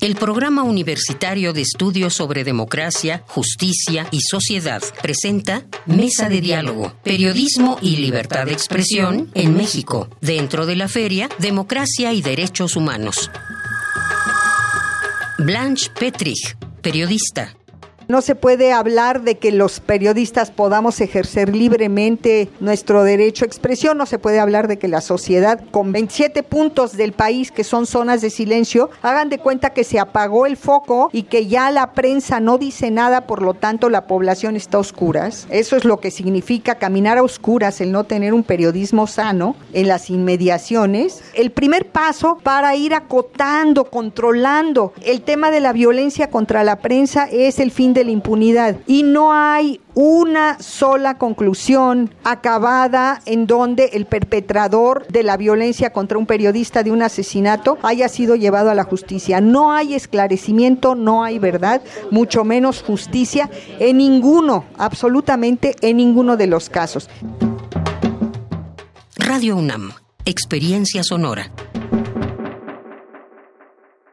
El Programa Universitario de Estudios sobre Democracia, Justicia y Sociedad presenta Mesa de Diálogo, Periodismo y Libertad de Expresión en México, dentro de la feria Democracia y Derechos Humanos. Blanche Petrich, periodista, no se puede hablar de que los periodistas podamos ejercer libremente nuestro derecho a expresión, no se puede hablar de que la sociedad con 27 puntos del país que son zonas de silencio hagan de cuenta que se apagó el foco y que ya la prensa no dice nada, por lo tanto la población está a oscuras. Eso es lo que significa caminar a oscuras, el no tener un periodismo sano en las inmediaciones. El primer paso para ir acotando, controlando el tema de la violencia contra la prensa es el fin de de la impunidad y no hay una sola conclusión acabada en donde el perpetrador de la violencia contra un periodista de un asesinato haya sido llevado a la justicia. No hay esclarecimiento, no hay verdad, mucho menos justicia en ninguno, absolutamente en ninguno de los casos. Radio UNAM, Experiencia Sonora.